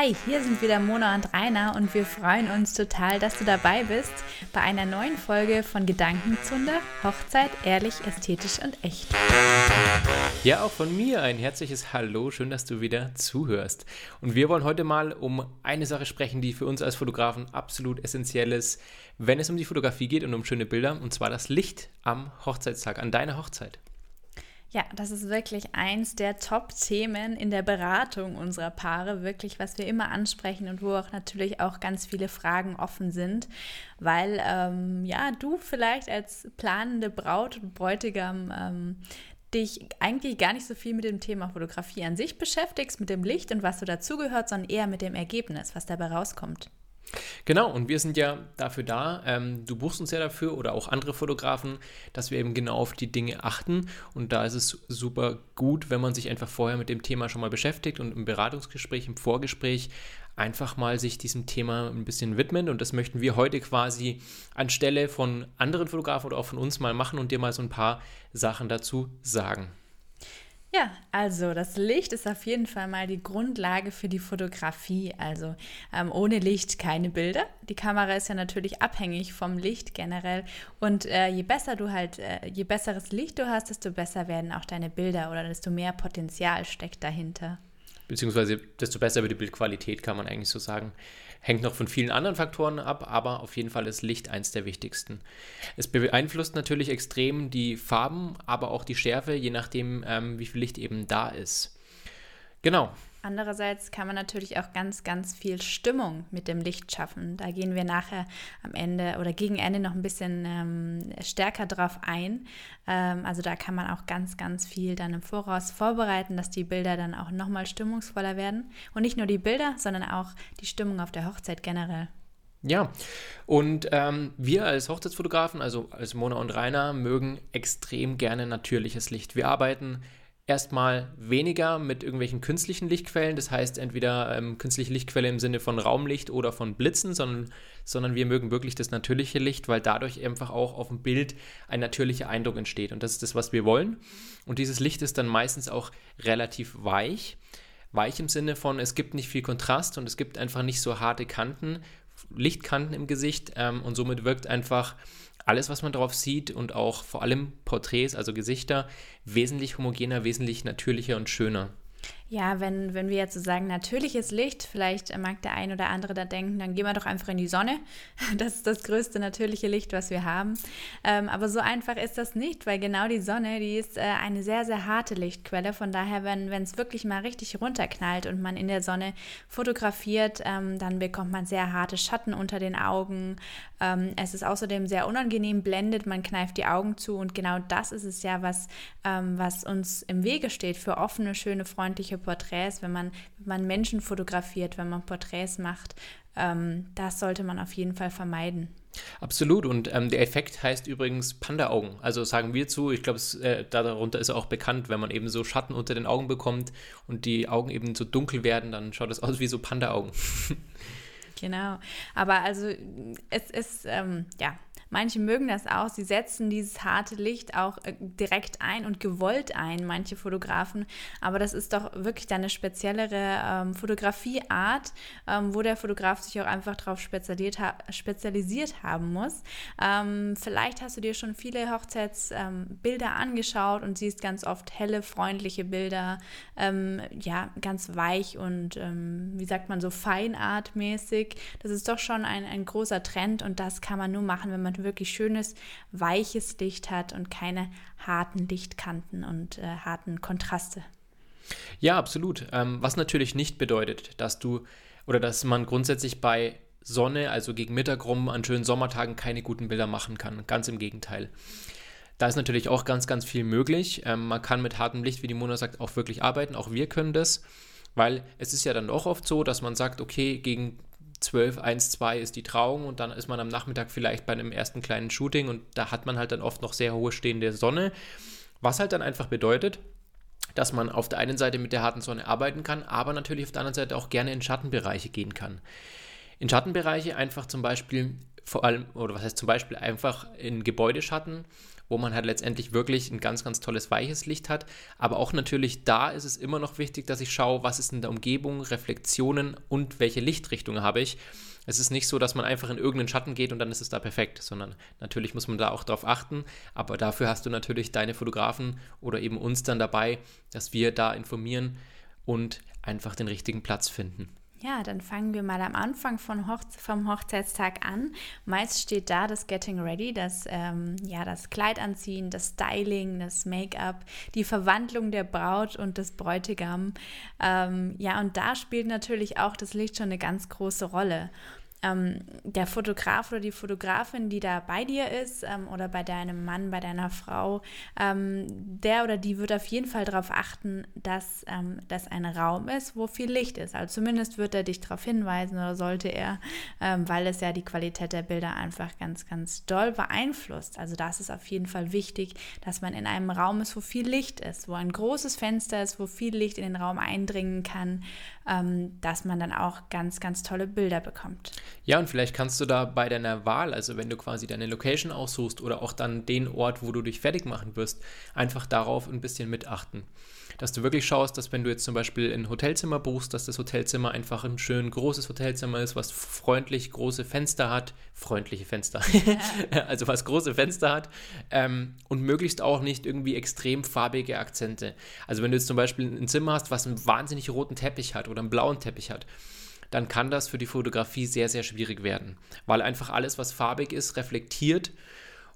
Hi, hier sind wieder Mona und Rainer und wir freuen uns total, dass du dabei bist bei einer neuen Folge von Gedankenzunder, Hochzeit, ehrlich, ästhetisch und echt. Ja, auch von mir ein herzliches Hallo, schön, dass du wieder zuhörst. Und wir wollen heute mal um eine Sache sprechen, die für uns als Fotografen absolut essentiell ist, wenn es um die Fotografie geht und um schöne Bilder, und zwar das Licht am Hochzeitstag, an deiner Hochzeit. Ja, das ist wirklich eins der Top-Themen in der Beratung unserer Paare, wirklich, was wir immer ansprechen und wo auch natürlich auch ganz viele Fragen offen sind, weil ähm, ja, du vielleicht als planende Braut und Bräutigam ähm, dich eigentlich gar nicht so viel mit dem Thema Fotografie an sich beschäftigst, mit dem Licht und was so dazugehört, sondern eher mit dem Ergebnis, was dabei rauskommt. Genau, und wir sind ja dafür da, ähm, du buchst uns ja dafür oder auch andere Fotografen, dass wir eben genau auf die Dinge achten. Und da ist es super gut, wenn man sich einfach vorher mit dem Thema schon mal beschäftigt und im Beratungsgespräch, im Vorgespräch einfach mal sich diesem Thema ein bisschen widmen. Und das möchten wir heute quasi anstelle von anderen Fotografen oder auch von uns mal machen und dir mal so ein paar Sachen dazu sagen. Ja, also das Licht ist auf jeden Fall mal die Grundlage für die Fotografie. Also ähm, ohne Licht keine Bilder. Die Kamera ist ja natürlich abhängig vom Licht generell. Und äh, je besser du halt, äh, je besseres Licht du hast, desto besser werden auch deine Bilder oder desto mehr Potenzial steckt dahinter beziehungsweise desto besser wird die Bildqualität, kann man eigentlich so sagen. Hängt noch von vielen anderen Faktoren ab, aber auf jeden Fall ist Licht eins der wichtigsten. Es beeinflusst natürlich extrem die Farben, aber auch die Schärfe, je nachdem, ähm, wie viel Licht eben da ist. Genau, Andererseits kann man natürlich auch ganz, ganz viel Stimmung mit dem Licht schaffen. Da gehen wir nachher am Ende oder gegen Ende noch ein bisschen ähm, stärker drauf ein. Ähm, also da kann man auch ganz, ganz viel dann im Voraus vorbereiten, dass die Bilder dann auch nochmal stimmungsvoller werden. Und nicht nur die Bilder, sondern auch die Stimmung auf der Hochzeit generell. Ja, und ähm, wir als Hochzeitsfotografen, also als Mona und Rainer, mögen extrem gerne natürliches Licht. Wir arbeiten erstmal weniger mit irgendwelchen künstlichen Lichtquellen, das heißt entweder ähm, künstliche Lichtquelle im Sinne von Raumlicht oder von Blitzen, sondern, sondern wir mögen wirklich das natürliche Licht, weil dadurch einfach auch auf dem Bild ein natürlicher Eindruck entsteht. Und das ist das, was wir wollen. Und dieses Licht ist dann meistens auch relativ weich. Weich im Sinne von, es gibt nicht viel Kontrast und es gibt einfach nicht so harte Kanten, Lichtkanten im Gesicht ähm, und somit wirkt einfach alles, was man drauf sieht und auch vor allem Porträts, also Gesichter, wesentlich homogener, wesentlich natürlicher und schöner. Ja, wenn, wenn wir jetzt so sagen, natürliches Licht, vielleicht mag der ein oder andere da denken, dann gehen wir doch einfach in die Sonne. Das ist das größte natürliche Licht, was wir haben. Ähm, aber so einfach ist das nicht, weil genau die Sonne, die ist äh, eine sehr, sehr harte Lichtquelle. Von daher, wenn es wirklich mal richtig runterknallt und man in der Sonne fotografiert, ähm, dann bekommt man sehr harte Schatten unter den Augen. Ähm, es ist außerdem sehr unangenehm, blendet, man kneift die Augen zu und genau das ist es ja, was, ähm, was uns im Wege steht für offene, schöne, freundliche Porträts, wenn man, wenn man Menschen fotografiert, wenn man Porträts macht. Ähm, das sollte man auf jeden Fall vermeiden. Absolut. Und ähm, der Effekt heißt übrigens Panda-Augen. Also sagen wir zu, ich glaube, äh, darunter ist auch bekannt, wenn man eben so Schatten unter den Augen bekommt und die Augen eben so dunkel werden, dann schaut das aus wie so Panda-Augen. genau. Aber also es ist, ähm, ja, Manche mögen das auch. Sie setzen dieses harte Licht auch äh, direkt ein und gewollt ein, manche Fotografen. Aber das ist doch wirklich dann eine speziellere ähm, Fotografieart, ähm, wo der Fotograf sich auch einfach darauf spezialisiert, ha spezialisiert haben muss. Ähm, vielleicht hast du dir schon viele Hochzeitsbilder ähm, angeschaut und siehst ganz oft helle, freundliche Bilder, ähm, ja, ganz weich und ähm, wie sagt man so feinartmäßig. Das ist doch schon ein, ein großer Trend und das kann man nur machen, wenn man wirklich schönes, weiches Licht hat und keine harten Lichtkanten und äh, harten Kontraste. Ja, absolut. Ähm, was natürlich nicht bedeutet, dass du oder dass man grundsätzlich bei Sonne, also gegen Mittag rum, an schönen Sommertagen keine guten Bilder machen kann. Ganz im Gegenteil. Da ist natürlich auch ganz, ganz viel möglich. Ähm, man kann mit hartem Licht, wie die Mona sagt, auch wirklich arbeiten. Auch wir können das, weil es ist ja dann doch oft so, dass man sagt, okay, gegen 12, 1, 2 ist die Trauung und dann ist man am Nachmittag vielleicht bei einem ersten kleinen Shooting und da hat man halt dann oft noch sehr hohe stehende Sonne, was halt dann einfach bedeutet, dass man auf der einen Seite mit der harten Sonne arbeiten kann, aber natürlich auf der anderen Seite auch gerne in Schattenbereiche gehen kann. In Schattenbereiche einfach zum Beispiel vor allem, oder was heißt zum Beispiel einfach in Gebäudeschatten, wo man halt letztendlich wirklich ein ganz, ganz tolles weiches Licht hat. Aber auch natürlich da ist es immer noch wichtig, dass ich schaue, was ist in der Umgebung, Reflexionen und welche Lichtrichtung habe ich. Es ist nicht so, dass man einfach in irgendeinen Schatten geht und dann ist es da perfekt, sondern natürlich muss man da auch drauf achten. Aber dafür hast du natürlich deine Fotografen oder eben uns dann dabei, dass wir da informieren und einfach den richtigen Platz finden. Ja, dann fangen wir mal am Anfang Hochze vom Hochzeitstag an. Meist steht da das Getting Ready, das, ähm, ja, das Kleid anziehen, das Styling, das Make-up, die Verwandlung der Braut und des Bräutigam. Ähm, ja, und da spielt natürlich auch das Licht schon eine ganz große Rolle ähm, der Fotograf oder die Fotografin, die da bei dir ist ähm, oder bei deinem Mann, bei deiner Frau, ähm, der oder die wird auf jeden Fall darauf achten, dass ähm, das ein Raum ist, wo viel Licht ist. Also zumindest wird er dich darauf hinweisen oder sollte er, ähm, weil es ja die Qualität der Bilder einfach ganz, ganz doll beeinflusst. Also das ist auf jeden Fall wichtig, dass man in einem Raum ist, wo viel Licht ist, wo ein großes Fenster ist, wo viel Licht in den Raum eindringen kann, ähm, dass man dann auch ganz, ganz tolle Bilder bekommt. Ja, und vielleicht kannst du da bei deiner Wahl, also wenn du quasi deine Location aussuchst oder auch dann den Ort, wo du dich fertig machen wirst, einfach darauf ein bisschen mitachten. Dass du wirklich schaust, dass wenn du jetzt zum Beispiel ein Hotelzimmer buchst, dass das Hotelzimmer einfach ein schön großes Hotelzimmer ist, was freundlich große Fenster hat, freundliche Fenster, also was große Fenster hat ähm, und möglichst auch nicht irgendwie extrem farbige Akzente. Also wenn du jetzt zum Beispiel ein Zimmer hast, was einen wahnsinnig roten Teppich hat oder einen blauen Teppich hat, dann kann das für die Fotografie sehr, sehr schwierig werden, weil einfach alles, was farbig ist, reflektiert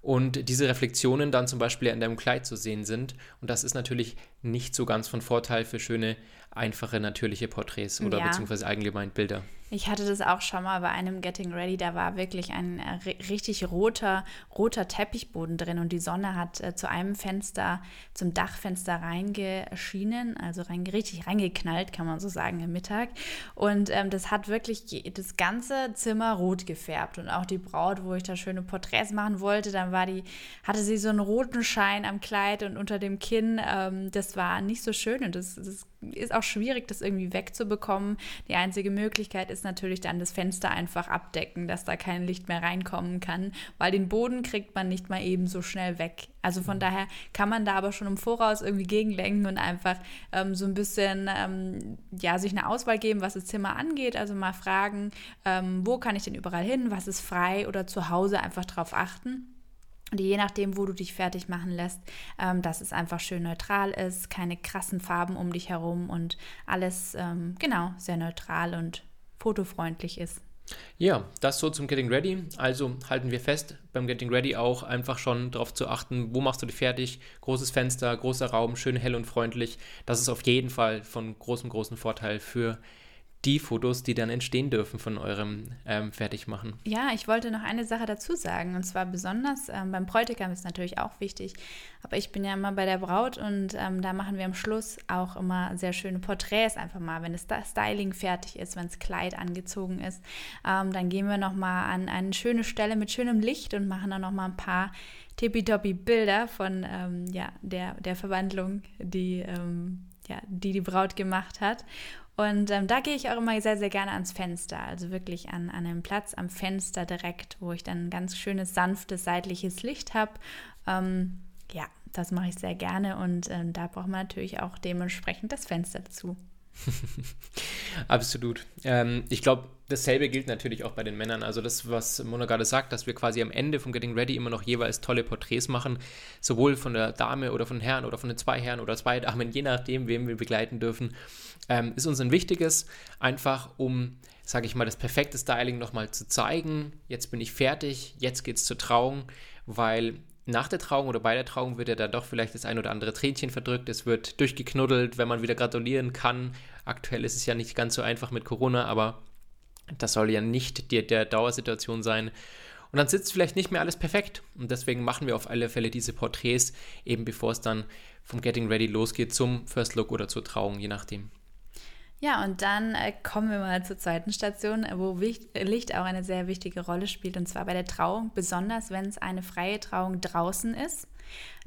und diese Reflexionen dann zum Beispiel in deinem Kleid zu sehen sind. Und das ist natürlich nicht so ganz von Vorteil für schöne einfache, natürliche Porträts oder ja. beziehungsweise allgemein Bilder. Ich hatte das auch schon mal bei einem Getting Ready, da war wirklich ein äh, richtig roter, roter Teppichboden drin und die Sonne hat äh, zu einem Fenster, zum Dachfenster reingeschienen, also rein, richtig reingeknallt, kann man so sagen, im Mittag. Und ähm, das hat wirklich das ganze Zimmer rot gefärbt und auch die Braut, wo ich da schöne Porträts machen wollte, dann war die, hatte sie so einen roten Schein am Kleid und unter dem Kinn. Ähm, das war nicht so schön und das, das ist auch schwierig, das irgendwie wegzubekommen. Die einzige Möglichkeit ist natürlich dann das Fenster einfach abdecken, dass da kein Licht mehr reinkommen kann, weil den Boden kriegt man nicht mal eben so schnell weg. Also von mhm. daher kann man da aber schon im Voraus irgendwie gegenlenken und einfach ähm, so ein bisschen ähm, ja, sich eine Auswahl geben, was das Zimmer angeht. Also mal fragen, ähm, wo kann ich denn überall hin, was ist frei oder zu Hause einfach drauf achten. Und je nachdem, wo du dich fertig machen lässt, ähm, dass es einfach schön neutral ist, keine krassen Farben um dich herum und alles ähm, genau sehr neutral und fotofreundlich ist. Ja, das so zum Getting Ready. Also halten wir fest, beim Getting Ready auch einfach schon darauf zu achten, wo machst du dich fertig. Großes Fenster, großer Raum, schön hell und freundlich. Das ist auf jeden Fall von großem, großen Vorteil für die Fotos, die dann entstehen dürfen von eurem ähm, Fertigmachen. Ja, ich wollte noch eine Sache dazu sagen. Und zwar besonders ähm, beim Bräutigam ist natürlich auch wichtig. Aber ich bin ja immer bei der Braut und ähm, da machen wir am Schluss auch immer sehr schöne Porträts einfach mal. Wenn das Styling fertig ist, wenn das Kleid angezogen ist, ähm, dann gehen wir nochmal an eine schöne Stelle mit schönem Licht und machen dann nochmal ein paar tippitoppi Bilder von ähm, ja, der, der Verwandlung, die, ähm, ja, die die Braut gemacht hat. Und ähm, da gehe ich auch immer sehr, sehr gerne ans Fenster. Also wirklich an, an einem Platz am Fenster direkt, wo ich dann ein ganz schönes, sanftes, seitliches Licht habe. Ähm, ja, das mache ich sehr gerne und ähm, da braucht man natürlich auch dementsprechend das Fenster dazu. Absolut. Ähm, ich glaube, dasselbe gilt natürlich auch bei den Männern. Also das, was Mona gerade sagt, dass wir quasi am Ende vom Getting Ready immer noch jeweils tolle Porträts machen, sowohl von der Dame oder von Herrn oder von den zwei Herren oder zwei Damen, je nachdem, wem wir begleiten dürfen, ähm, ist uns ein wichtiges, einfach um, sage ich mal, das perfekte Styling nochmal zu zeigen. Jetzt bin ich fertig, jetzt geht es zur Trauung, weil nach der Trauung oder bei der Trauung wird ja dann doch vielleicht das ein oder andere Tränchen verdrückt, es wird durchgeknuddelt, wenn man wieder gratulieren kann. Aktuell ist es ja nicht ganz so einfach mit Corona, aber das soll ja nicht die, der Dauersituation sein. Und dann sitzt vielleicht nicht mehr alles perfekt. Und deswegen machen wir auf alle Fälle diese Porträts, eben bevor es dann vom Getting Ready losgeht zum First Look oder zur Trauung, je nachdem. Ja, und dann äh, kommen wir mal zur zweiten Station, wo Licht auch eine sehr wichtige Rolle spielt, und zwar bei der Trauung, besonders wenn es eine freie Trauung draußen ist.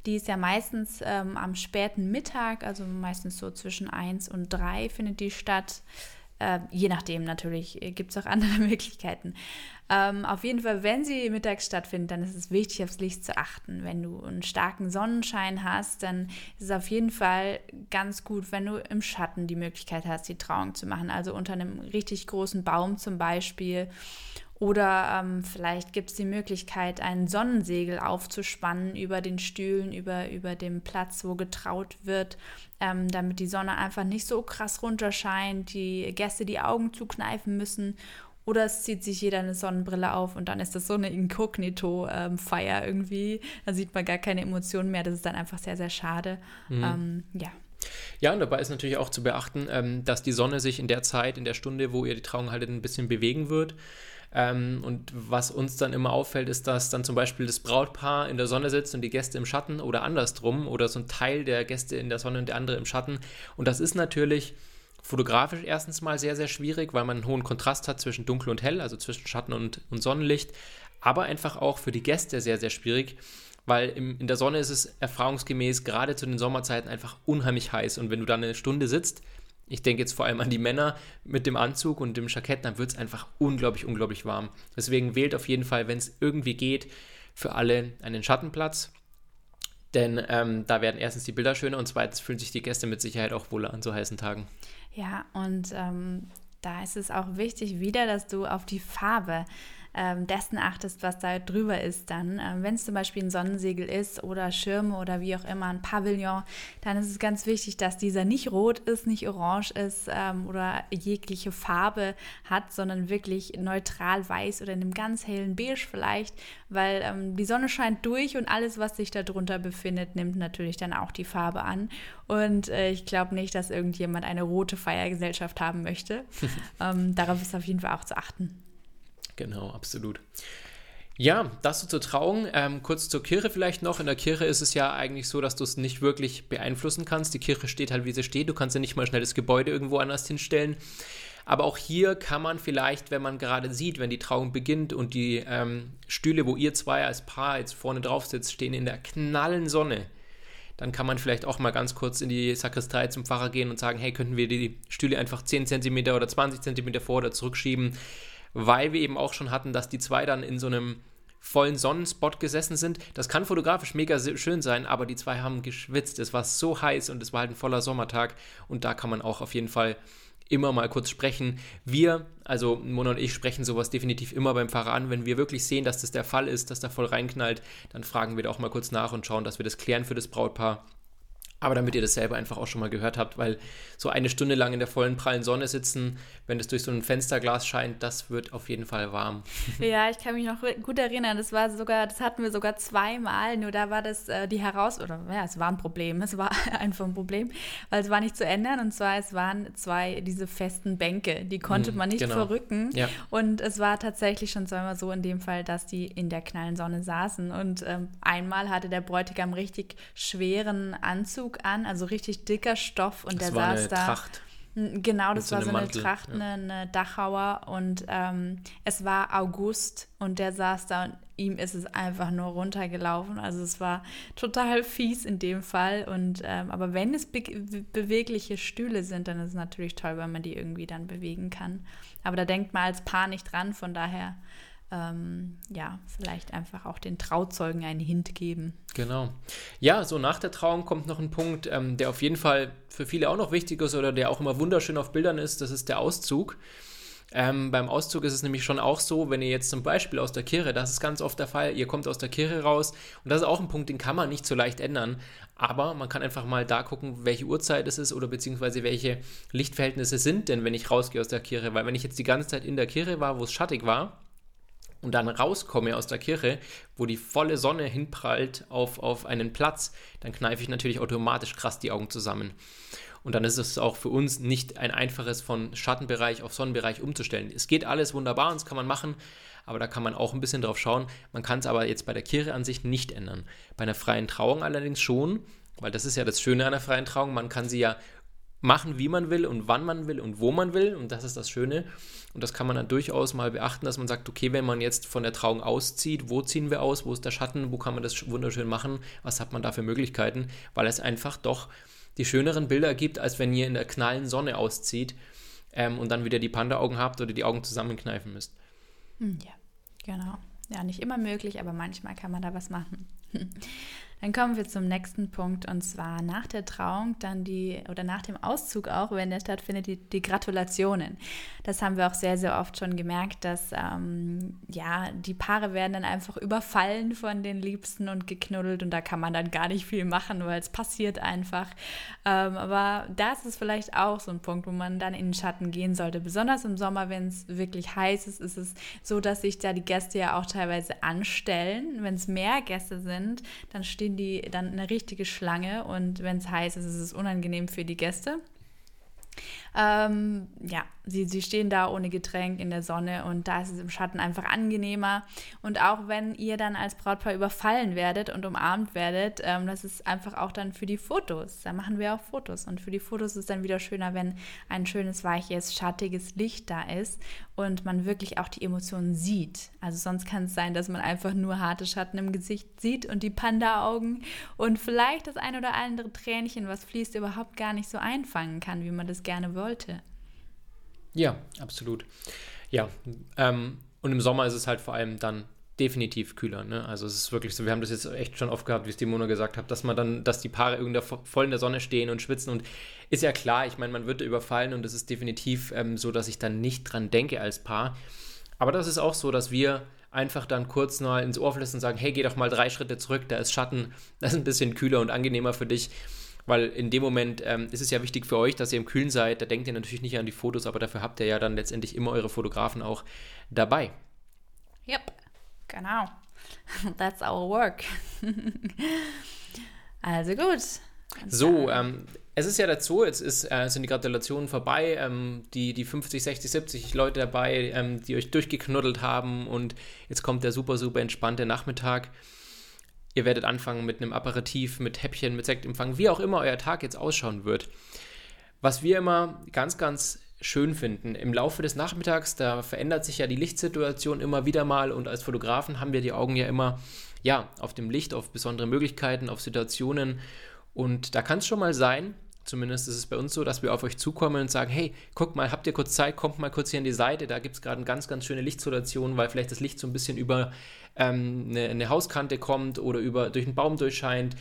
Die ist ja meistens ähm, am späten Mittag, also meistens so zwischen 1 und 3 findet die statt. Äh, je nachdem natürlich, äh, gibt es auch andere Möglichkeiten. Ähm, auf jeden Fall, wenn sie mittags stattfindet, dann ist es wichtig, aufs Licht zu achten. Wenn du einen starken Sonnenschein hast, dann ist es auf jeden Fall ganz gut, wenn du im Schatten die Möglichkeit hast, die Trauung zu machen. Also unter einem richtig großen Baum zum Beispiel. Oder ähm, vielleicht gibt es die Möglichkeit, ein Sonnensegel aufzuspannen über den Stühlen, über, über dem Platz, wo getraut wird, ähm, damit die Sonne einfach nicht so krass runterscheint, die Gäste die Augen zukneifen müssen oder es zieht sich jeder eine Sonnenbrille auf und dann ist das so eine Inkognito-Feier ähm, irgendwie. Da sieht man gar keine Emotionen mehr. Das ist dann einfach sehr, sehr schade. Mhm. Ähm, ja. Ja, und dabei ist natürlich auch zu beachten, ähm, dass die Sonne sich in der Zeit, in der Stunde, wo ihr die Trauung haltet, ein bisschen bewegen wird. Ähm, und was uns dann immer auffällt, ist, dass dann zum Beispiel das Brautpaar in der Sonne sitzt und die Gäste im Schatten oder andersrum oder so ein Teil der Gäste in der Sonne und der andere im Schatten. Und das ist natürlich fotografisch erstens mal sehr, sehr schwierig, weil man einen hohen Kontrast hat zwischen dunkel und hell, also zwischen Schatten und, und Sonnenlicht, aber einfach auch für die Gäste sehr, sehr schwierig, weil im, in der Sonne ist es erfahrungsgemäß gerade zu den Sommerzeiten einfach unheimlich heiß und wenn du dann eine Stunde sitzt, ich denke jetzt vor allem an die Männer mit dem Anzug und dem Jackett, dann wird es einfach unglaublich, unglaublich warm. Deswegen wählt auf jeden Fall, wenn es irgendwie geht, für alle einen Schattenplatz. Denn ähm, da werden erstens die Bilder schöner und zweitens fühlen sich die Gäste mit Sicherheit auch wohler an so heißen Tagen. Ja, und ähm, da ist es auch wichtig wieder, dass du auf die Farbe ähm, dessen achtest, was da drüber ist dann. Ähm, Wenn es zum Beispiel ein Sonnensegel ist oder Schirme oder wie auch immer ein Pavillon, dann ist es ganz wichtig, dass dieser nicht rot ist, nicht orange ist ähm, oder jegliche Farbe hat, sondern wirklich neutral weiß oder in einem ganz hellen Beige vielleicht, weil ähm, die Sonne scheint durch und alles, was sich darunter befindet, nimmt natürlich dann auch die Farbe an. Und äh, ich glaube nicht, dass irgendjemand eine rote Feiergesellschaft haben möchte. ähm, darauf ist auf jeden Fall auch zu achten. Genau, absolut. Ja, das so zur Trauung. Ähm, kurz zur Kirche vielleicht noch. In der Kirche ist es ja eigentlich so, dass du es nicht wirklich beeinflussen kannst. Die Kirche steht halt, wie sie steht. Du kannst ja nicht mal schnell das Gebäude irgendwo anders hinstellen. Aber auch hier kann man vielleicht, wenn man gerade sieht, wenn die Trauung beginnt und die ähm, Stühle, wo ihr zwei als Paar jetzt vorne drauf sitzt, stehen in der knallen Sonne, dann kann man vielleicht auch mal ganz kurz in die Sakristei zum Pfarrer gehen und sagen, hey, könnten wir die Stühle einfach 10 cm oder 20 cm vor oder zurückschieben? Weil wir eben auch schon hatten, dass die zwei dann in so einem vollen Sonnenspot gesessen sind. Das kann fotografisch mega schön sein, aber die zwei haben geschwitzt. Es war so heiß und es war halt ein voller Sommertag und da kann man auch auf jeden Fall immer mal kurz sprechen. Wir, also Mona und ich, sprechen sowas definitiv immer beim Fahrer an. Wenn wir wirklich sehen, dass das der Fall ist, dass da voll reinknallt, dann fragen wir da auch mal kurz nach und schauen, dass wir das klären für das Brautpaar. Aber damit ihr das selber einfach auch schon mal gehört habt, weil so eine Stunde lang in der vollen prallen Sonne sitzen, wenn es durch so ein Fensterglas scheint, das wird auf jeden Fall warm. Ja, ich kann mich noch gut erinnern. Das war sogar, das hatten wir sogar zweimal. Nur da war das äh, die Herausforderung. Ja, es war ein Problem. Es war einfach ein Problem, weil es war nicht zu ändern. Und zwar es waren zwei diese festen Bänke, die konnte mhm, man nicht genau. verrücken. Ja. Und es war tatsächlich schon zweimal so in dem Fall, dass die in der knallen Sonne saßen. Und ähm, einmal hatte der Bräutigam richtig schweren Anzug an, also richtig dicker Stoff und das der war saß eine da. Tracht. Genau, das war so eine Mantel. Tracht, ja. eine, eine, Dachauer und ähm, es war August und der saß da und ihm ist es einfach nur runtergelaufen. Also es war total fies in dem Fall. Und ähm, aber wenn es be bewegliche Stühle sind, dann ist es natürlich toll, wenn man die irgendwie dann bewegen kann. Aber da denkt man als Paar nicht dran, von daher ähm, ja, vielleicht einfach auch den Trauzeugen einen Hint geben. Genau. Ja, so nach der Trauung kommt noch ein Punkt, ähm, der auf jeden Fall für viele auch noch wichtig ist oder der auch immer wunderschön auf Bildern ist, das ist der Auszug. Ähm, beim Auszug ist es nämlich schon auch so, wenn ihr jetzt zum Beispiel aus der Kirche, das ist ganz oft der Fall, ihr kommt aus der Kirche raus und das ist auch ein Punkt, den kann man nicht so leicht ändern, aber man kann einfach mal da gucken, welche Uhrzeit es ist oder beziehungsweise welche Lichtverhältnisse sind denn, wenn ich rausgehe aus der Kirche, weil wenn ich jetzt die ganze Zeit in der Kirche war, wo es schattig war, und dann rauskomme aus der Kirche, wo die volle Sonne hinprallt auf, auf einen Platz, dann kneife ich natürlich automatisch krass die Augen zusammen. Und dann ist es auch für uns nicht ein einfaches von Schattenbereich auf Sonnenbereich umzustellen. Es geht alles wunderbar und das kann man machen, aber da kann man auch ein bisschen drauf schauen. Man kann es aber jetzt bei der Kirche an sich nicht ändern. Bei einer freien Trauung allerdings schon, weil das ist ja das Schöne an einer freien Trauung. Man kann sie ja machen, wie man will und wann man will und wo man will. Und das ist das Schöne. Und das kann man dann durchaus mal beachten, dass man sagt, okay, wenn man jetzt von der Trauung auszieht, wo ziehen wir aus, wo ist der Schatten, wo kann man das wunderschön machen, was hat man da für Möglichkeiten, weil es einfach doch die schöneren Bilder gibt, als wenn ihr in der knallen Sonne auszieht. ähm, und dann wieder die Panda-Augen habt oder die Augen zusammenkneifen müsst. Hm, ja, genau. Ja, nicht immer möglich, aber manchmal kann man da was machen. Dann kommen wir zum nächsten Punkt und zwar nach der Trauung dann die oder nach dem Auszug auch, wenn der stattfindet, die, die Gratulationen. Das haben wir auch sehr, sehr oft schon gemerkt, dass ähm, ja, die Paare werden dann einfach überfallen von den Liebsten und geknuddelt und da kann man dann gar nicht viel machen, weil es passiert einfach. Ähm, aber das ist vielleicht auch so ein Punkt, wo man dann in den Schatten gehen sollte. Besonders im Sommer, wenn es wirklich heiß ist, ist es so, dass sich da die Gäste ja auch teilweise anstellen. Wenn es mehr Gäste sind, dann stehen stehen die dann eine richtige Schlange und wenn es heiß ist, ist es unangenehm für die Gäste. Ähm, ja, sie, sie stehen da ohne Getränk in der Sonne und da ist es im Schatten einfach angenehmer. Und auch wenn ihr dann als Brautpaar überfallen werdet und umarmt werdet, ähm, das ist einfach auch dann für die Fotos. Da machen wir auch Fotos. Und für die Fotos ist dann wieder schöner, wenn ein schönes, weiches, schattiges Licht da ist und man wirklich auch die Emotionen sieht. Also sonst kann es sein, dass man einfach nur harte Schatten im Gesicht sieht und die Panda-Augen und vielleicht das ein oder andere Tränchen, was fließt, überhaupt gar nicht so einfangen kann, wie man das gerne wollte. Ja, absolut. Ja, ähm, und im Sommer ist es halt vor allem dann definitiv kühler. Ne? Also es ist wirklich so, wir haben das jetzt echt schon oft gehabt, wie es die Mona gesagt hat, dass man dann, dass die Paare irgendwie voll in der Sonne stehen und schwitzen und ist ja klar, ich meine, man wird überfallen und es ist definitiv ähm, so, dass ich dann nicht dran denke als Paar. Aber das ist auch so, dass wir einfach dann kurz mal ins Ohr flüstern und sagen, hey, geh doch mal drei Schritte zurück, da ist Schatten, das ist ein bisschen kühler und angenehmer für dich. Weil in dem Moment ähm, ist es ja wichtig für euch, dass ihr im Kühlen seid. Da denkt ihr natürlich nicht an die Fotos, aber dafür habt ihr ja dann letztendlich immer eure Fotografen auch dabei. Yep, genau. That's our work. also gut. So, ähm, es ist ja dazu, jetzt ist, äh, sind die Gratulationen vorbei, ähm, die, die 50, 60, 70 Leute dabei, ähm, die euch durchgeknuddelt haben und jetzt kommt der super, super entspannte Nachmittag. Ihr werdet anfangen mit einem Aperitif, mit Häppchen, mit Sektempfang, wie auch immer euer Tag jetzt ausschauen wird. Was wir immer ganz, ganz schön finden. Im Laufe des Nachmittags, da verändert sich ja die Lichtsituation immer wieder mal und als Fotografen haben wir die Augen ja immer ja, auf dem Licht, auf besondere Möglichkeiten, auf Situationen und da kann es schon mal sein, Zumindest ist es bei uns so, dass wir auf euch zukommen und sagen, hey, guck mal, habt ihr kurz Zeit, kommt mal kurz hier an die Seite, da gibt es gerade eine ganz, ganz schöne Lichtsituation, weil vielleicht das Licht so ein bisschen über ähm, eine, eine, Hauskante kommt oder über, durch einen Baum durchscheint.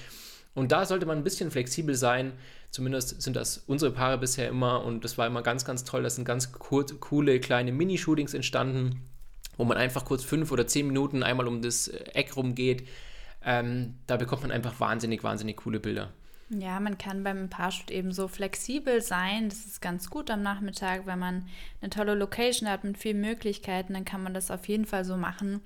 Und da sollte man ein bisschen flexibel sein. Zumindest sind das unsere Paare bisher immer und das war immer ganz, ganz toll. Das sind ganz cool, coole kleine Mini-Shootings entstanden, wo man einfach kurz fünf oder zehn Minuten einmal um das Eck rumgeht. Ähm, da bekommt man einfach wahnsinnig, wahnsinnig coole Bilder. Ja, man kann beim Paarshoot eben so flexibel sein. Das ist ganz gut am Nachmittag, wenn man eine tolle Location hat mit vielen Möglichkeiten, dann kann man das auf jeden Fall so machen.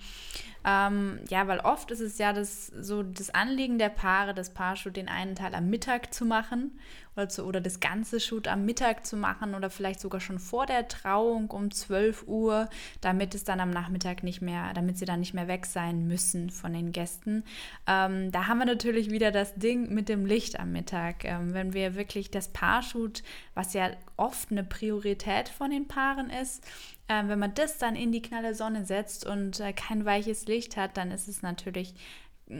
Ähm, ja, weil oft ist es ja das, so das Anliegen der Paare, das Paarshoot den einen Teil am Mittag zu machen oder, zu, oder das ganze Shoot am Mittag zu machen oder vielleicht sogar schon vor der Trauung um 12 Uhr, damit es dann am Nachmittag nicht mehr, damit sie dann nicht mehr weg sein müssen von den Gästen. Ähm, da haben wir natürlich wieder das Ding mit dem Licht am Mittag. Ähm, wenn wir wirklich das Paarshoot, was ja oft eine Priorität von den Paaren ist, äh, wenn man das dann in die knalle Sonne setzt und äh, kein weiches Licht hat, dann ist es natürlich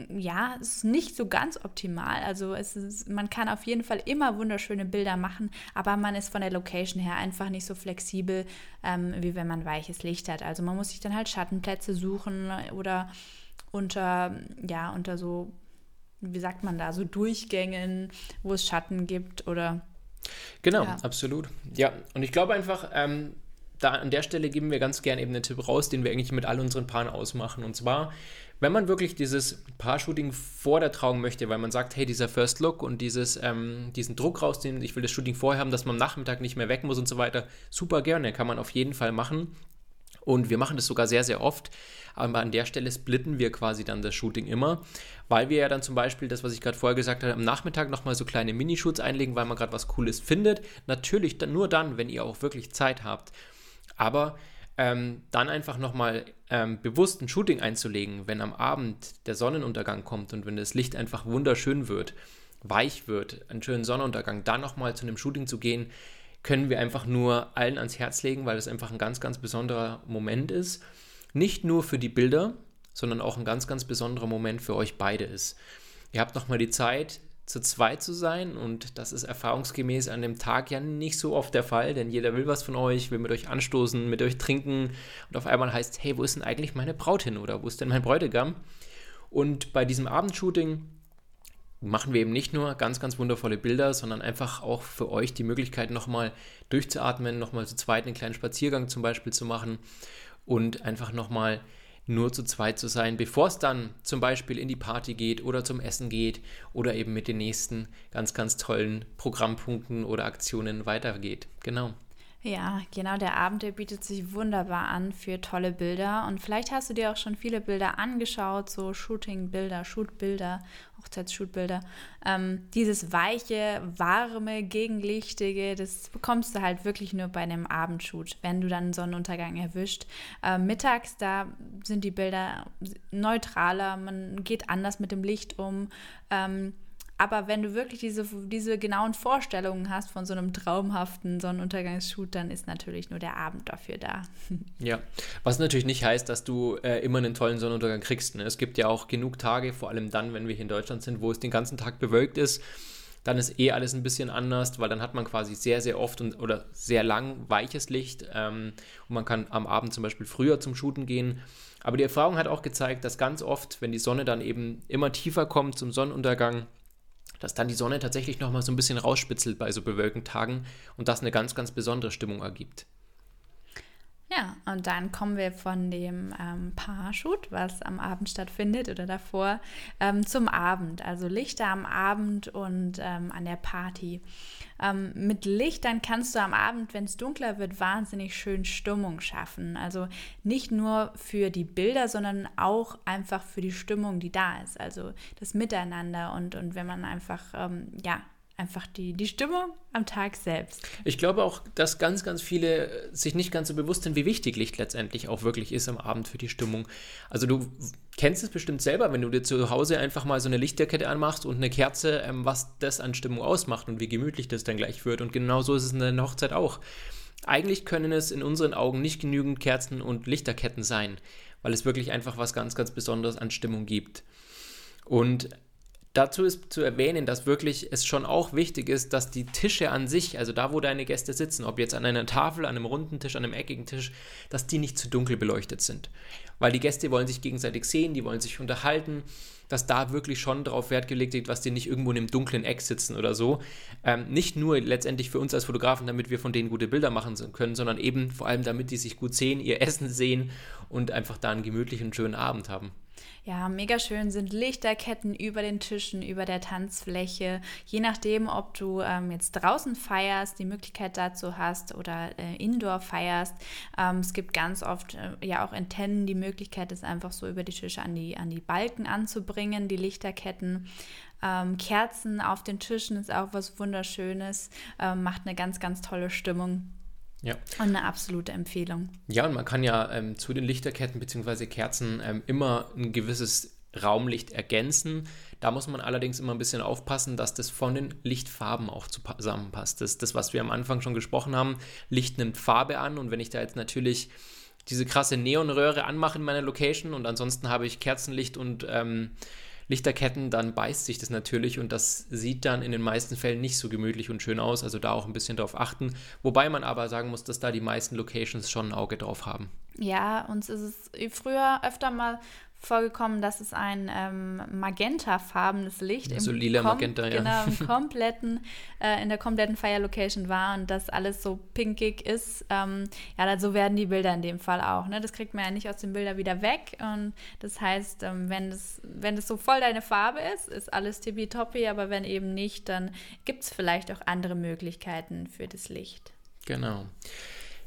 ja, es ist nicht so ganz optimal. Also es ist, man kann auf jeden Fall immer wunderschöne Bilder machen, aber man ist von der Location her einfach nicht so flexibel, ähm, wie wenn man weiches Licht hat. Also man muss sich dann halt Schattenplätze suchen oder unter, ja, unter so, wie sagt man da, so Durchgängen, wo es Schatten gibt oder. Genau, ja. absolut. Ja, und ich glaube einfach, ähm, da an der Stelle geben wir ganz gerne eben einen Tipp raus, den wir eigentlich mit all unseren Paaren ausmachen. Und zwar, wenn man wirklich dieses Paar-Shooting vor der Trauung möchte, weil man sagt, hey, dieser First Look und dieses, ähm, diesen Druck rausnehmen, ich will das Shooting vorher haben, dass man am Nachmittag nicht mehr weg muss und so weiter, super gerne, kann man auf jeden Fall machen. Und wir machen das sogar sehr, sehr oft. Aber an der Stelle splitten wir quasi dann das Shooting immer, weil wir ja dann zum Beispiel das, was ich gerade vorher gesagt habe, am Nachmittag nochmal so kleine Minishoots einlegen, weil man gerade was Cooles findet. Natürlich dann nur dann, wenn ihr auch wirklich Zeit habt. Aber ähm, dann einfach nochmal ähm, bewusst ein Shooting einzulegen, wenn am Abend der Sonnenuntergang kommt und wenn das Licht einfach wunderschön wird, weich wird, einen schönen Sonnenuntergang, dann nochmal zu einem Shooting zu gehen, können wir einfach nur allen ans Herz legen, weil es einfach ein ganz, ganz besonderer Moment ist. Nicht nur für die Bilder, sondern auch ein ganz, ganz besonderer Moment für euch beide ist. Ihr habt nochmal die Zeit, zu zweit zu sein und das ist erfahrungsgemäß an dem Tag ja nicht so oft der Fall, denn jeder will was von euch, will mit euch anstoßen, mit euch trinken und auf einmal heißt, hey, wo ist denn eigentlich meine Braut hin oder wo ist denn mein Bräutigam? Und bei diesem Abendshooting machen wir eben nicht nur ganz, ganz wundervolle Bilder, sondern einfach auch für euch die Möglichkeit, nochmal durchzuatmen, nochmal zu zweit einen kleinen Spaziergang zum Beispiel zu machen und einfach nochmal nur zu zweit zu sein, bevor es dann zum Beispiel in die Party geht oder zum Essen geht oder eben mit den nächsten ganz, ganz tollen Programmpunkten oder Aktionen weitergeht. Genau. Ja, genau, der Abend, der bietet sich wunderbar an für tolle Bilder. Und vielleicht hast du dir auch schon viele Bilder angeschaut, so Shooting-Bilder, Shoot-Bilder, Hochzeits-Shoot-Bilder. Ähm, dieses weiche, warme, gegenlichtige, das bekommst du halt wirklich nur bei einem Abendshoot, wenn du dann Sonnenuntergang erwischt. Ähm, mittags, da sind die Bilder neutraler, man geht anders mit dem Licht um. Ähm, aber wenn du wirklich diese, diese genauen Vorstellungen hast von so einem traumhaften Sonnenuntergangsshoot, dann ist natürlich nur der Abend dafür da. Ja, was natürlich nicht heißt, dass du äh, immer einen tollen Sonnenuntergang kriegst. Ne? Es gibt ja auch genug Tage, vor allem dann, wenn wir hier in Deutschland sind, wo es den ganzen Tag bewölkt ist. Dann ist eh alles ein bisschen anders, weil dann hat man quasi sehr, sehr oft und, oder sehr lang weiches Licht ähm, und man kann am Abend zum Beispiel früher zum Shooten gehen. Aber die Erfahrung hat auch gezeigt, dass ganz oft, wenn die Sonne dann eben immer tiefer kommt zum Sonnenuntergang, dass dann die Sonne tatsächlich nochmal so ein bisschen rausspitzelt bei so bewölkten Tagen und das eine ganz, ganz besondere Stimmung ergibt. Ja, und dann kommen wir von dem ähm, Paarshoot, was am Abend stattfindet oder davor, ähm, zum Abend. Also Lichter am Abend und ähm, an der Party. Ähm, mit Lichtern kannst du am Abend, wenn es dunkler wird, wahnsinnig schön Stimmung schaffen. Also nicht nur für die Bilder, sondern auch einfach für die Stimmung, die da ist. Also das Miteinander und, und wenn man einfach, ähm, ja, einfach die, die Stimmung am Tag selbst. Ich glaube auch, dass ganz, ganz viele sich nicht ganz so bewusst sind, wie wichtig Licht letztendlich auch wirklich ist am Abend für die Stimmung. Also du kennst es bestimmt selber, wenn du dir zu Hause einfach mal so eine Lichterkette anmachst und eine Kerze, ähm, was das an Stimmung ausmacht und wie gemütlich das dann gleich wird. Und genau so ist es in der Hochzeit auch. Eigentlich können es in unseren Augen nicht genügend Kerzen und Lichterketten sein, weil es wirklich einfach was ganz, ganz Besonderes an Stimmung gibt. Und Dazu ist zu erwähnen, dass wirklich es schon auch wichtig ist, dass die Tische an sich, also da, wo deine Gäste sitzen, ob jetzt an einer Tafel, an einem runden Tisch, an einem eckigen Tisch, dass die nicht zu dunkel beleuchtet sind. Weil die Gäste wollen sich gegenseitig sehen, die wollen sich unterhalten, dass da wirklich schon darauf Wert gelegt wird, was die nicht irgendwo in einem dunklen Eck sitzen oder so. Ähm, nicht nur letztendlich für uns als Fotografen, damit wir von denen gute Bilder machen können, sondern eben vor allem, damit die sich gut sehen, ihr Essen sehen und einfach da einen gemütlichen, schönen Abend haben. Ja, mega schön sind Lichterketten über den Tischen, über der Tanzfläche. Je nachdem, ob du ähm, jetzt draußen feierst, die Möglichkeit dazu hast oder äh, indoor feierst. Ähm, es gibt ganz oft äh, ja auch in Tennen die Möglichkeit, es einfach so über die Tische an die, an die Balken anzubringen, die Lichterketten. Ähm, Kerzen auf den Tischen ist auch was Wunderschönes, ähm, macht eine ganz, ganz tolle Stimmung. Ja. Und eine absolute Empfehlung. Ja, und man kann ja ähm, zu den Lichterketten bzw. Kerzen ähm, immer ein gewisses Raumlicht ergänzen. Da muss man allerdings immer ein bisschen aufpassen, dass das von den Lichtfarben auch zusammenpasst. Das ist das, was wir am Anfang schon gesprochen haben. Licht nimmt Farbe an und wenn ich da jetzt natürlich diese krasse Neonröhre anmache in meiner Location und ansonsten habe ich Kerzenlicht und ähm, Lichterketten, dann beißt sich das natürlich und das sieht dann in den meisten Fällen nicht so gemütlich und schön aus. Also da auch ein bisschen drauf achten. Wobei man aber sagen muss, dass da die meisten Locations schon ein Auge drauf haben. Ja, uns ist es früher öfter mal vorgekommen, dass es ein ähm, magentafarbenes Licht so lila Magenta, ja. Genau, im kompletten, äh, in der kompletten Fire Location war und das alles so pinkig ist. Ähm, ja, so werden die Bilder in dem Fall auch. Ne? Das kriegt man ja nicht aus den Bildern wieder weg. Und das heißt, ähm, wenn das, wenn das so voll deine Farbe ist, ist alles tippitoppi, aber wenn eben nicht, dann gibt es vielleicht auch andere Möglichkeiten für das Licht. Genau.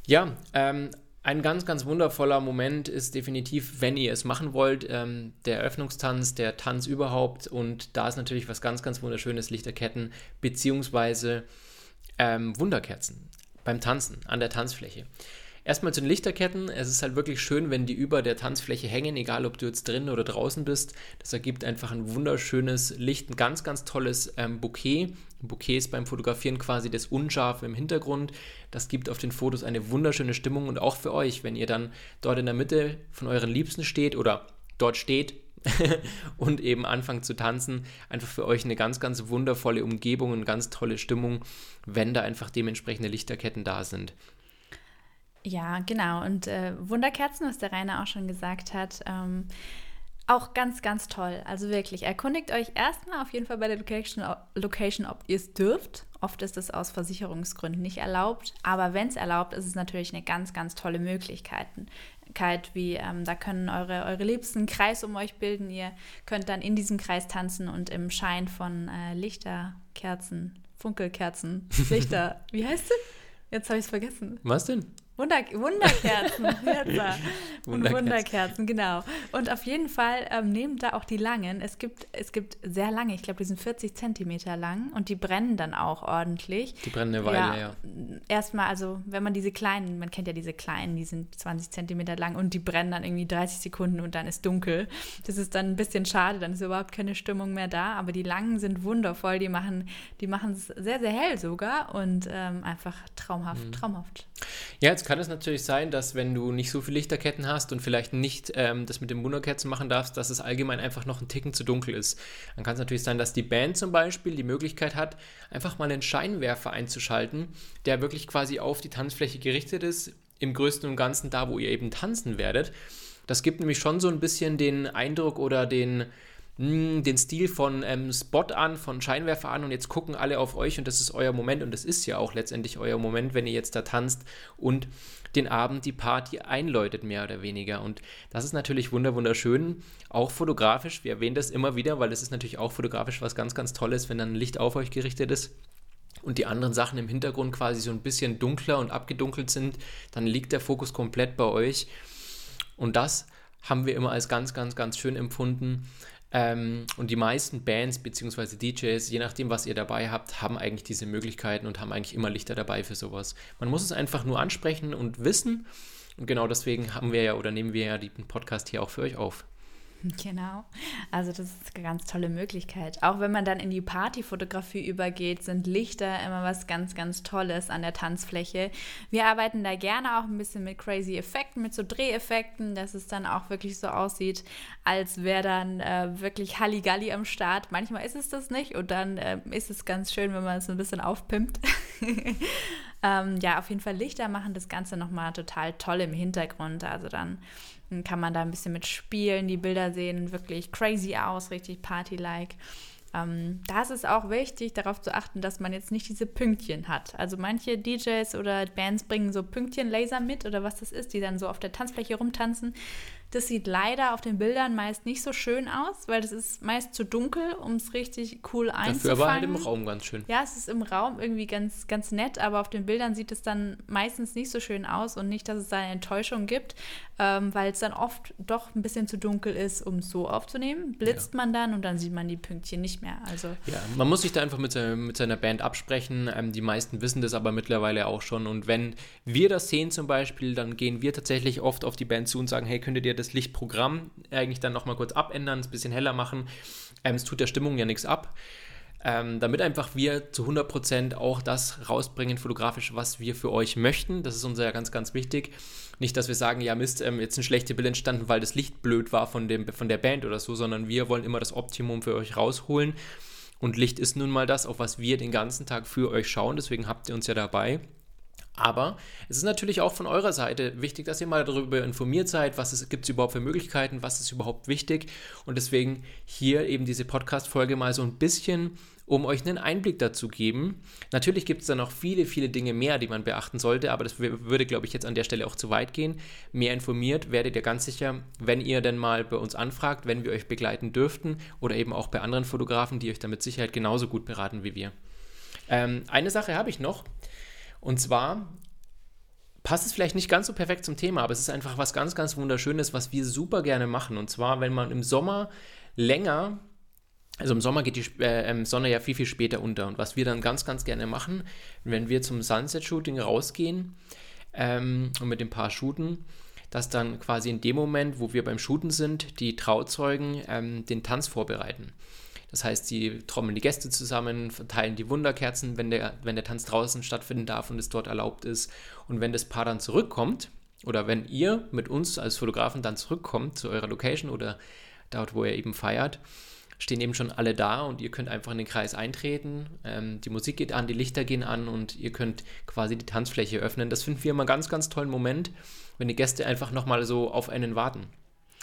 Ja, ähm, ein ganz, ganz wundervoller Moment ist definitiv, wenn ihr es machen wollt, ähm, der Eröffnungstanz, der Tanz überhaupt. Und da ist natürlich was ganz, ganz wunderschönes, Lichterketten beziehungsweise ähm, Wunderkerzen beim Tanzen an der Tanzfläche. Erstmal zu den Lichterketten. Es ist halt wirklich schön, wenn die über der Tanzfläche hängen, egal ob du jetzt drin oder draußen bist. Das ergibt einfach ein wunderschönes Licht, ein ganz, ganz tolles ähm, Bouquet. Ein Bouquet ist beim Fotografieren quasi das Unscharfe im Hintergrund. Das gibt auf den Fotos eine wunderschöne Stimmung und auch für euch, wenn ihr dann dort in der Mitte von euren Liebsten steht oder dort steht, und eben anfangen zu tanzen. Einfach für euch eine ganz, ganz wundervolle Umgebung und ganz tolle Stimmung, wenn da einfach dementsprechende Lichterketten da sind. Ja, genau. Und äh, Wunderkerzen, was der Rainer auch schon gesagt hat, ähm, auch ganz, ganz toll. Also wirklich, erkundigt euch erstmal auf jeden Fall bei der Location, Location ob ihr es dürft. Oft ist es aus Versicherungsgründen nicht erlaubt, aber wenn es erlaubt, ist es natürlich eine ganz, ganz tolle Möglichkeit. Wie ähm, da können eure, eure Liebsten einen Kreis um euch bilden. Ihr könnt dann in diesem Kreis tanzen und im Schein von äh, Lichter, Kerzen, Funkelkerzen, Lichter, wie heißt es? Jetzt habe ich es vergessen. Was denn? Wunder, Wunderkerzen. Wunderkerzen. Wunderkerzen, genau. Und auf jeden Fall ähm, nehmt da auch die langen. Es gibt, es gibt sehr lange, ich glaube, die sind 40 Zentimeter lang und die brennen dann auch ordentlich. Die brennen eine Weile, ja. ja. Erstmal, also wenn man diese kleinen, man kennt ja diese kleinen, die sind 20 Zentimeter lang und die brennen dann irgendwie 30 Sekunden und dann ist dunkel. Das ist dann ein bisschen schade, dann ist überhaupt keine Stimmung mehr da. Aber die langen sind wundervoll, die machen die es sehr, sehr hell sogar und ähm, einfach traumhaft, mhm. traumhaft. Ja, jetzt kann es natürlich sein, dass wenn du nicht so viele Lichterketten hast und vielleicht nicht ähm, das mit den Wunderkerzen machen darfst, dass es allgemein einfach noch ein Ticken zu dunkel ist. Dann kann es natürlich sein, dass die Band zum Beispiel die Möglichkeit hat, einfach mal einen Scheinwerfer einzuschalten, der wirklich quasi auf die Tanzfläche gerichtet ist, im Größten und Ganzen da, wo ihr eben tanzen werdet. Das gibt nämlich schon so ein bisschen den Eindruck oder den, hm, den Stil von ähm, Spot an, von Scheinwerfer an und jetzt gucken alle auf euch und das ist euer Moment und das ist ja auch letztendlich euer Moment, wenn ihr jetzt da tanzt und den Abend die Party einläutet, mehr oder weniger. Und das ist natürlich wunderschön, auch fotografisch. Wir erwähnen das immer wieder, weil es ist natürlich auch fotografisch was ganz, ganz Tolles, wenn dann Licht auf euch gerichtet ist und die anderen Sachen im Hintergrund quasi so ein bisschen dunkler und abgedunkelt sind, dann liegt der Fokus komplett bei euch. Und das haben wir immer als ganz, ganz, ganz schön empfunden. Ähm, und die meisten Bands bzw. DJs, je nachdem, was ihr dabei habt, haben eigentlich diese Möglichkeiten und haben eigentlich immer Lichter dabei für sowas. Man muss es einfach nur ansprechen und wissen. Und genau deswegen haben wir ja oder nehmen wir ja den Podcast hier auch für euch auf. Genau. Also das ist eine ganz tolle Möglichkeit. Auch wenn man dann in die Partyfotografie übergeht, sind Lichter immer was ganz, ganz Tolles an der Tanzfläche. Wir arbeiten da gerne auch ein bisschen mit crazy Effekten, mit so Dreheffekten, dass es dann auch wirklich so aussieht, als wäre dann äh, wirklich Halligalli am Start. Manchmal ist es das nicht und dann äh, ist es ganz schön, wenn man es ein bisschen aufpimpt. ähm, ja, auf jeden Fall Lichter machen das Ganze nochmal total toll im Hintergrund. Also dann kann man da ein bisschen mit spielen. Die Bilder sehen wirklich crazy aus, richtig party-like. Ähm, da ist auch wichtig, darauf zu achten, dass man jetzt nicht diese Pünktchen hat. Also manche DJs oder Bands bringen so Pünktchen-Laser mit oder was das ist, die dann so auf der Tanzfläche rumtanzen. Das sieht leider auf den Bildern meist nicht so schön aus, weil das ist meist zu dunkel, um es richtig cool einzufangen. Dafür aber halt im Raum ganz schön. Ja, es ist im Raum irgendwie ganz, ganz nett, aber auf den Bildern sieht es dann meistens nicht so schön aus und nicht, dass es da eine Enttäuschung gibt, ähm, weil es dann oft doch ein bisschen zu dunkel ist, um es so aufzunehmen. Blitzt ja. man dann und dann sieht man die Pünktchen nicht mehr. Also ja, man muss sich da einfach mit, seiner, mit seiner Band absprechen. Ähm, die meisten wissen das aber mittlerweile auch schon. Und wenn wir das sehen zum Beispiel, dann gehen wir tatsächlich oft auf die Band zu und sagen, hey, könntet ihr das das Lichtprogramm eigentlich dann nochmal kurz abändern, es ein bisschen heller machen. Ähm, es tut der Stimmung ja nichts ab. Ähm, damit einfach wir zu 100% auch das rausbringen, fotografisch, was wir für euch möchten. Das ist uns ja ganz, ganz wichtig. Nicht, dass wir sagen, ja Mist, ähm, jetzt ein schlechtes Bild entstanden, weil das Licht blöd war von, dem, von der Band oder so, sondern wir wollen immer das Optimum für euch rausholen. Und Licht ist nun mal das, auf was wir den ganzen Tag für euch schauen. Deswegen habt ihr uns ja dabei. Aber es ist natürlich auch von eurer Seite wichtig, dass ihr mal darüber informiert seid, was gibt es überhaupt für Möglichkeiten, was ist überhaupt wichtig. Und deswegen hier eben diese Podcast-Folge mal so ein bisschen, um euch einen Einblick dazu geben. Natürlich gibt es da noch viele, viele Dinge mehr, die man beachten sollte, aber das würde, glaube ich, jetzt an der Stelle auch zu weit gehen. Mehr informiert werdet ihr ganz sicher, wenn ihr denn mal bei uns anfragt, wenn wir euch begleiten dürften oder eben auch bei anderen Fotografen, die euch da mit Sicherheit genauso gut beraten wie wir. Ähm, eine Sache habe ich noch. Und zwar passt es vielleicht nicht ganz so perfekt zum Thema, aber es ist einfach was ganz, ganz Wunderschönes, was wir super gerne machen. Und zwar, wenn man im Sommer länger, also im Sommer geht die äh, Sonne ja viel, viel später unter. Und was wir dann ganz, ganz gerne machen, wenn wir zum Sunset-Shooting rausgehen ähm, und mit dem Paar shooten, dass dann quasi in dem Moment, wo wir beim Shooten sind, die Trauzeugen ähm, den Tanz vorbereiten. Das heißt, sie trommeln die Gäste zusammen, verteilen die Wunderkerzen, wenn der, wenn der Tanz draußen stattfinden darf und es dort erlaubt ist. Und wenn das Paar dann zurückkommt, oder wenn ihr mit uns als Fotografen dann zurückkommt zu eurer Location oder dort wo ihr eben feiert, stehen eben schon alle da und ihr könnt einfach in den Kreis eintreten. Ähm, die Musik geht an, die Lichter gehen an und ihr könnt quasi die Tanzfläche öffnen. Das finden wir immer einen ganz, ganz tollen Moment, wenn die Gäste einfach nochmal so auf einen warten.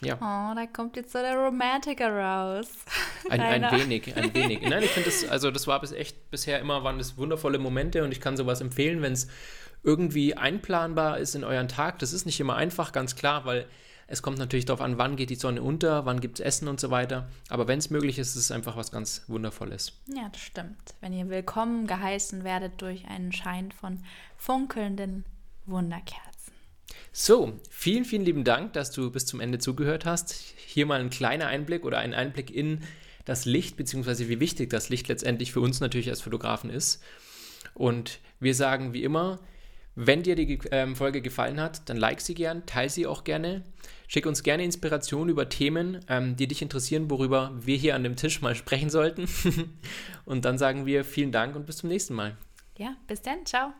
Ja. Oh, da kommt jetzt so der Romantiker raus. Ein, ein wenig, ein wenig. Nein, ich finde das, also das war bis echt bisher immer, waren das wundervolle Momente und ich kann sowas empfehlen, wenn es irgendwie einplanbar ist in euren Tag. Das ist nicht immer einfach, ganz klar, weil es kommt natürlich darauf an, wann geht die Sonne unter, wann gibt es Essen und so weiter. Aber wenn es möglich ist, ist es einfach was ganz Wundervolles. Ja, das stimmt. Wenn ihr willkommen geheißen werdet durch einen Schein von funkelnden Wunderkerzen. So, vielen, vielen lieben Dank, dass du bis zum Ende zugehört hast. Hier mal ein kleiner Einblick oder ein Einblick in das Licht, beziehungsweise wie wichtig das Licht letztendlich für uns natürlich als Fotografen ist. Und wir sagen wie immer, wenn dir die ähm, Folge gefallen hat, dann like sie gern, teile sie auch gerne. Schick uns gerne Inspiration über Themen, ähm, die dich interessieren, worüber wir hier an dem Tisch mal sprechen sollten. und dann sagen wir vielen Dank und bis zum nächsten Mal. Ja, bis dann. Ciao.